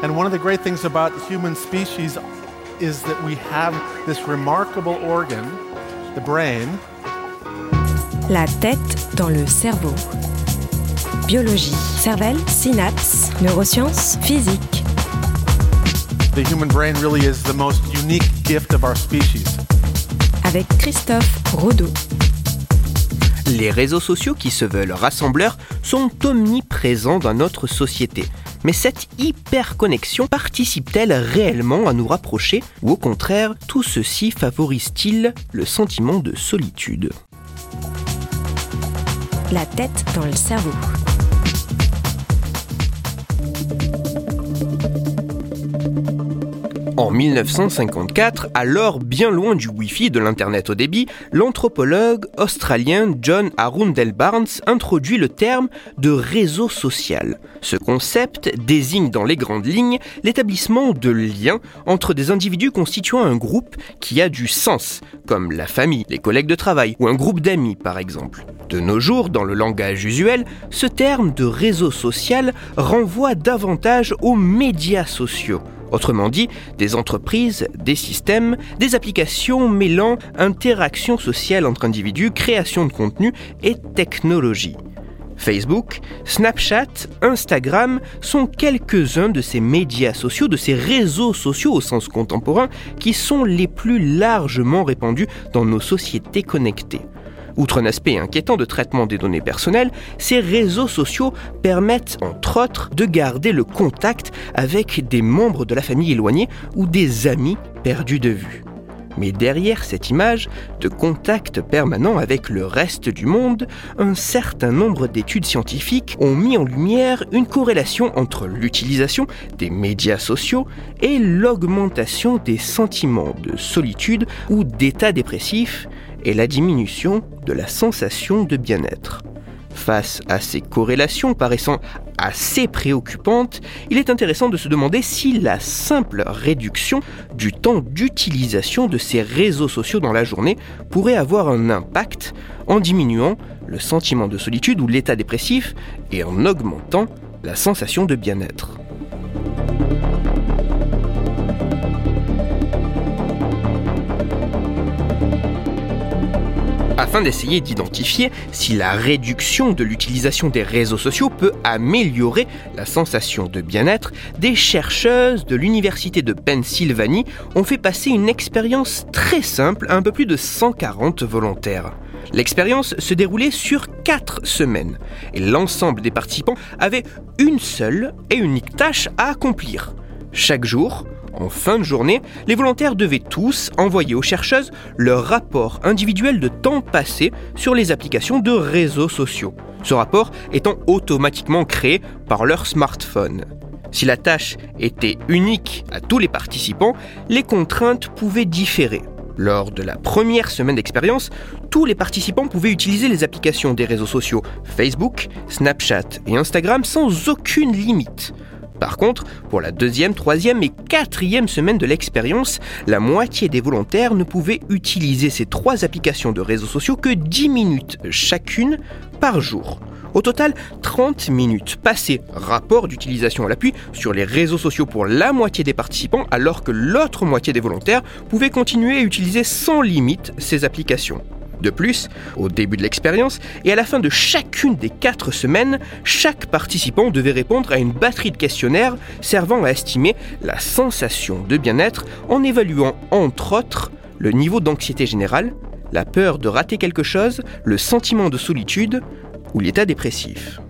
And one of the great things about human species is that we have this remarkable organ, the brain. La tête dans le cerveau. Biologie, cervelle, synapses, neurosciences, physique. The human brain really is the most unique gift of our species. Avec Christophe Rodeau. Les réseaux sociaux qui se veulent rassembleurs sont omniprésents dans notre société. Mais cette hyperconnexion participe-t-elle réellement à nous rapprocher ou au contraire, tout ceci favorise-t-il le sentiment de solitude? La tête dans le cerveau. En 1954, alors bien loin du Wi-Fi de l'Internet au débit, l'anthropologue australien John Arundel Barnes introduit le terme de réseau social. Ce concept désigne dans les grandes lignes l'établissement de liens entre des individus constituant un groupe qui a du sens, comme la famille, les collègues de travail ou un groupe d'amis par exemple. De nos jours, dans le langage usuel, ce terme de réseau social renvoie davantage aux médias sociaux Autrement dit, des entreprises, des systèmes, des applications mêlant interaction sociale entre individus, création de contenu et technologie. Facebook, Snapchat, Instagram sont quelques-uns de ces médias sociaux, de ces réseaux sociaux au sens contemporain, qui sont les plus largement répandus dans nos sociétés connectées. Outre un aspect inquiétant de traitement des données personnelles, ces réseaux sociaux permettent entre autres de garder le contact avec des membres de la famille éloignés ou des amis perdus de vue. Mais derrière cette image de contact permanent avec le reste du monde, un certain nombre d'études scientifiques ont mis en lumière une corrélation entre l'utilisation des médias sociaux et l'augmentation des sentiments de solitude ou d'état dépressif et la diminution de la sensation de bien-être. Face à ces corrélations paraissant assez préoccupantes, il est intéressant de se demander si la simple réduction du temps d'utilisation de ces réseaux sociaux dans la journée pourrait avoir un impact en diminuant le sentiment de solitude ou l'état dépressif et en augmentant la sensation de bien-être. Afin d'essayer d'identifier si la réduction de l'utilisation des réseaux sociaux peut améliorer la sensation de bien-être, des chercheuses de l'Université de Pennsylvanie ont fait passer une expérience très simple à un peu plus de 140 volontaires. L'expérience se déroulait sur 4 semaines et l'ensemble des participants avaient une seule et unique tâche à accomplir. Chaque jour, en fin de journée, les volontaires devaient tous envoyer aux chercheuses leur rapport individuel de temps passé sur les applications de réseaux sociaux, ce rapport étant automatiquement créé par leur smartphone. Si la tâche était unique à tous les participants, les contraintes pouvaient différer. Lors de la première semaine d'expérience, tous les participants pouvaient utiliser les applications des réseaux sociaux Facebook, Snapchat et Instagram sans aucune limite. Par contre, pour la deuxième, troisième et quatrième semaine de l'expérience, la moitié des volontaires ne pouvaient utiliser ces trois applications de réseaux sociaux que 10 minutes chacune par jour. Au total, 30 minutes passées, rapport d'utilisation à l'appui, sur les réseaux sociaux pour la moitié des participants, alors que l'autre moitié des volontaires pouvaient continuer à utiliser sans limite ces applications. De plus, au début de l'expérience et à la fin de chacune des quatre semaines, chaque participant devait répondre à une batterie de questionnaires servant à estimer la sensation de bien-être en évaluant entre autres le niveau d'anxiété générale, la peur de rater quelque chose, le sentiment de solitude ou l'état dépressif.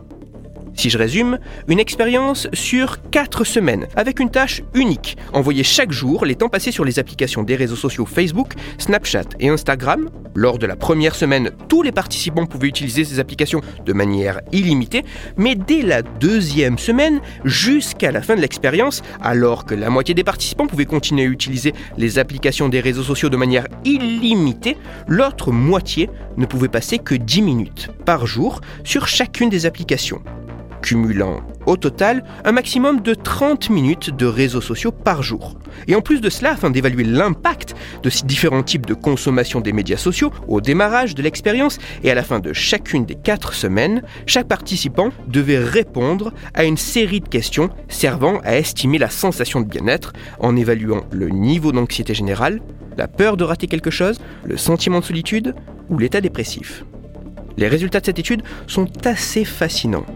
Si je résume, une expérience sur 4 semaines, avec une tâche unique, envoyer chaque jour les temps passés sur les applications des réseaux sociaux Facebook, Snapchat et Instagram. Lors de la première semaine, tous les participants pouvaient utiliser ces applications de manière illimitée, mais dès la deuxième semaine, jusqu'à la fin de l'expérience, alors que la moitié des participants pouvaient continuer à utiliser les applications des réseaux sociaux de manière illimitée, l'autre moitié ne pouvait passer que 10 minutes par jour sur chacune des applications cumulant Au total, un maximum de 30 minutes de réseaux sociaux par jour. Et en plus de cela, afin d'évaluer l'impact de ces différents types de consommation des médias sociaux au démarrage de l'expérience et à la fin de chacune des 4 semaines, chaque participant devait répondre à une série de questions servant à estimer la sensation de bien-être en évaluant le niveau d'anxiété générale, la peur de rater quelque chose, le sentiment de solitude ou l'état dépressif. Les résultats de cette étude sont assez fascinants.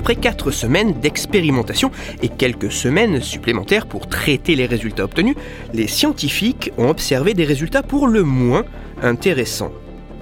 Après 4 semaines d'expérimentation et quelques semaines supplémentaires pour traiter les résultats obtenus, les scientifiques ont observé des résultats pour le moins intéressants.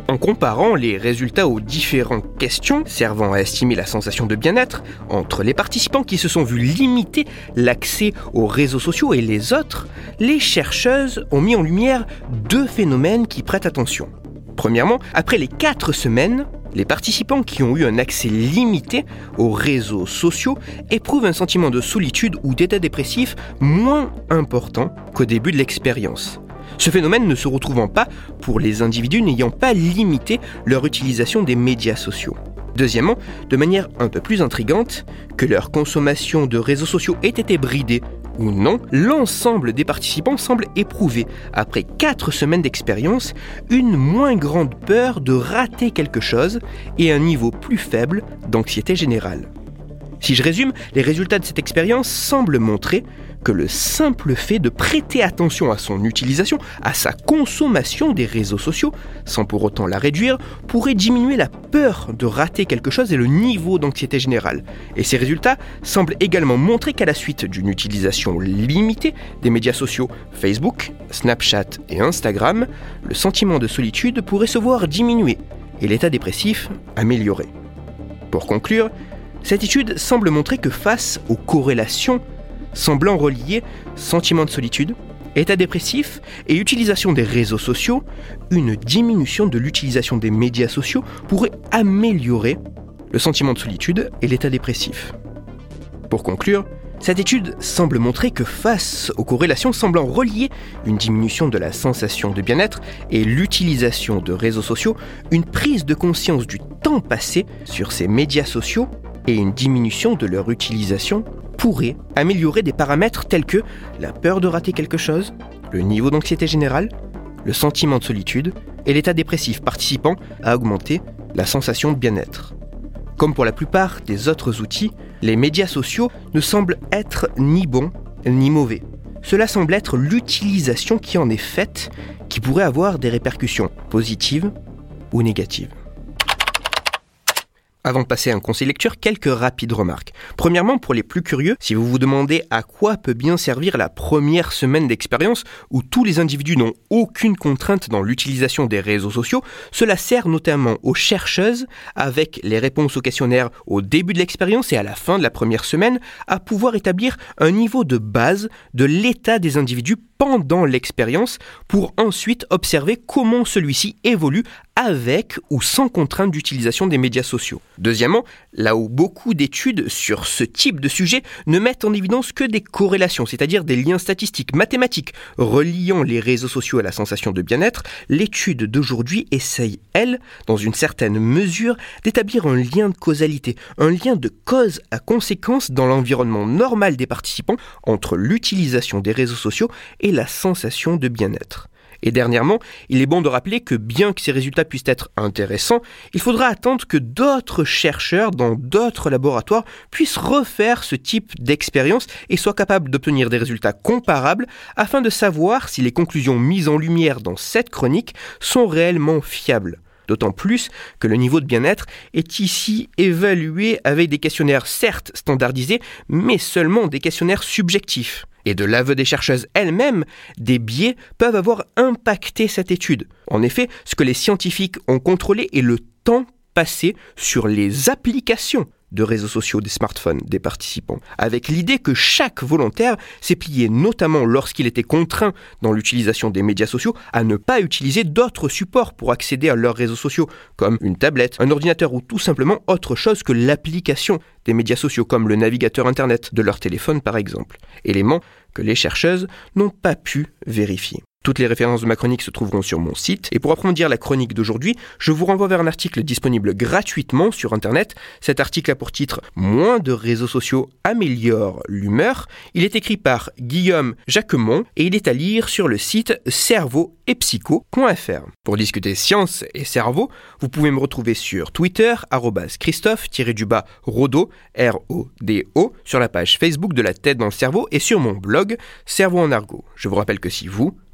En comparant les résultats aux différentes questions servant à estimer la sensation de bien-être entre les participants qui se sont vus limiter l'accès aux réseaux sociaux et les autres, les chercheuses ont mis en lumière deux phénomènes qui prêtent attention. Premièrement, après les 4 semaines, les participants qui ont eu un accès limité aux réseaux sociaux éprouvent un sentiment de solitude ou d'état dépressif moins important qu'au début de l'expérience. Ce phénomène ne se retrouvant pas pour les individus n'ayant pas limité leur utilisation des médias sociaux. Deuxièmement, de manière un peu plus intrigante, que leur consommation de réseaux sociaux ait été bridée ou non, l'ensemble des participants semble éprouver, après 4 semaines d'expérience, une moins grande peur de rater quelque chose et un niveau plus faible d'anxiété générale. Si je résume, les résultats de cette expérience semblent montrer que le simple fait de prêter attention à son utilisation, à sa consommation des réseaux sociaux, sans pour autant la réduire, pourrait diminuer la peur de rater quelque chose et le niveau d'anxiété générale. Et ces résultats semblent également montrer qu'à la suite d'une utilisation limitée des médias sociaux Facebook, Snapchat et Instagram, le sentiment de solitude pourrait se voir diminuer et l'état dépressif amélioré. Pour conclure, cette étude semble montrer que face aux corrélations semblant relier sentiment de solitude, état dépressif et utilisation des réseaux sociaux, une diminution de l'utilisation des médias sociaux pourrait améliorer le sentiment de solitude et l'état dépressif. Pour conclure, cette étude semble montrer que face aux corrélations semblant relier une diminution de la sensation de bien-être et l'utilisation de réseaux sociaux, une prise de conscience du temps passé sur ces médias sociaux et une diminution de leur utilisation pourrait améliorer des paramètres tels que la peur de rater quelque chose, le niveau d'anxiété générale, le sentiment de solitude et l'état dépressif participant à augmenter la sensation de bien-être. Comme pour la plupart des autres outils, les médias sociaux ne semblent être ni bons ni mauvais. Cela semble être l'utilisation qui en est faite qui pourrait avoir des répercussions positives ou négatives. Avant de passer à un conseil lecture, quelques rapides remarques. Premièrement, pour les plus curieux, si vous vous demandez à quoi peut bien servir la première semaine d'expérience où tous les individus n'ont aucune contrainte dans l'utilisation des réseaux sociaux, cela sert notamment aux chercheuses, avec les réponses aux questionnaires au début de l'expérience et à la fin de la première semaine, à pouvoir établir un niveau de base de l'état des individus pendant l'expérience pour ensuite observer comment celui-ci évolue avec ou sans contrainte d'utilisation des médias sociaux. Deuxièmement, là où beaucoup d'études sur ce type de sujet ne mettent en évidence que des corrélations, c'est-à-dire des liens statistiques mathématiques reliant les réseaux sociaux à la sensation de bien-être, l'étude d'aujourd'hui essaye, elle, dans une certaine mesure, d'établir un lien de causalité, un lien de cause à conséquence dans l'environnement normal des participants entre l'utilisation des réseaux sociaux et la sensation de bien-être. Et dernièrement, il est bon de rappeler que bien que ces résultats puissent être intéressants, il faudra attendre que d'autres chercheurs dans d'autres laboratoires puissent refaire ce type d'expérience et soient capables d'obtenir des résultats comparables afin de savoir si les conclusions mises en lumière dans cette chronique sont réellement fiables. D'autant plus que le niveau de bien-être est ici évalué avec des questionnaires certes standardisés, mais seulement des questionnaires subjectifs. Et de l'aveu des chercheuses elles-mêmes, des biais peuvent avoir impacté cette étude. En effet, ce que les scientifiques ont contrôlé est le temps passé sur les applications de réseaux sociaux des smartphones des participants, avec l'idée que chaque volontaire s'est plié, notamment lorsqu'il était contraint dans l'utilisation des médias sociaux, à ne pas utiliser d'autres supports pour accéder à leurs réseaux sociaux, comme une tablette, un ordinateur ou tout simplement autre chose que l'application des médias sociaux, comme le navigateur Internet de leur téléphone par exemple. Élément que les chercheuses n'ont pas pu vérifier. Toutes les références de ma chronique se trouveront sur mon site. Et pour approfondir la chronique d'aujourd'hui, je vous renvoie vers un article disponible gratuitement sur Internet. Cet article a pour titre Moins de réseaux sociaux améliorent l'humeur. Il est écrit par Guillaume Jacquemont et il est à lire sur le site cerveau et psycho.fr. Pour discuter science et cerveau, vous pouvez me retrouver sur Twitter, Christophe-du-bas Rodo, R-O-D-O, sur la page Facebook de la tête dans le cerveau et sur mon blog Cerveau en argot. Je vous rappelle que si vous,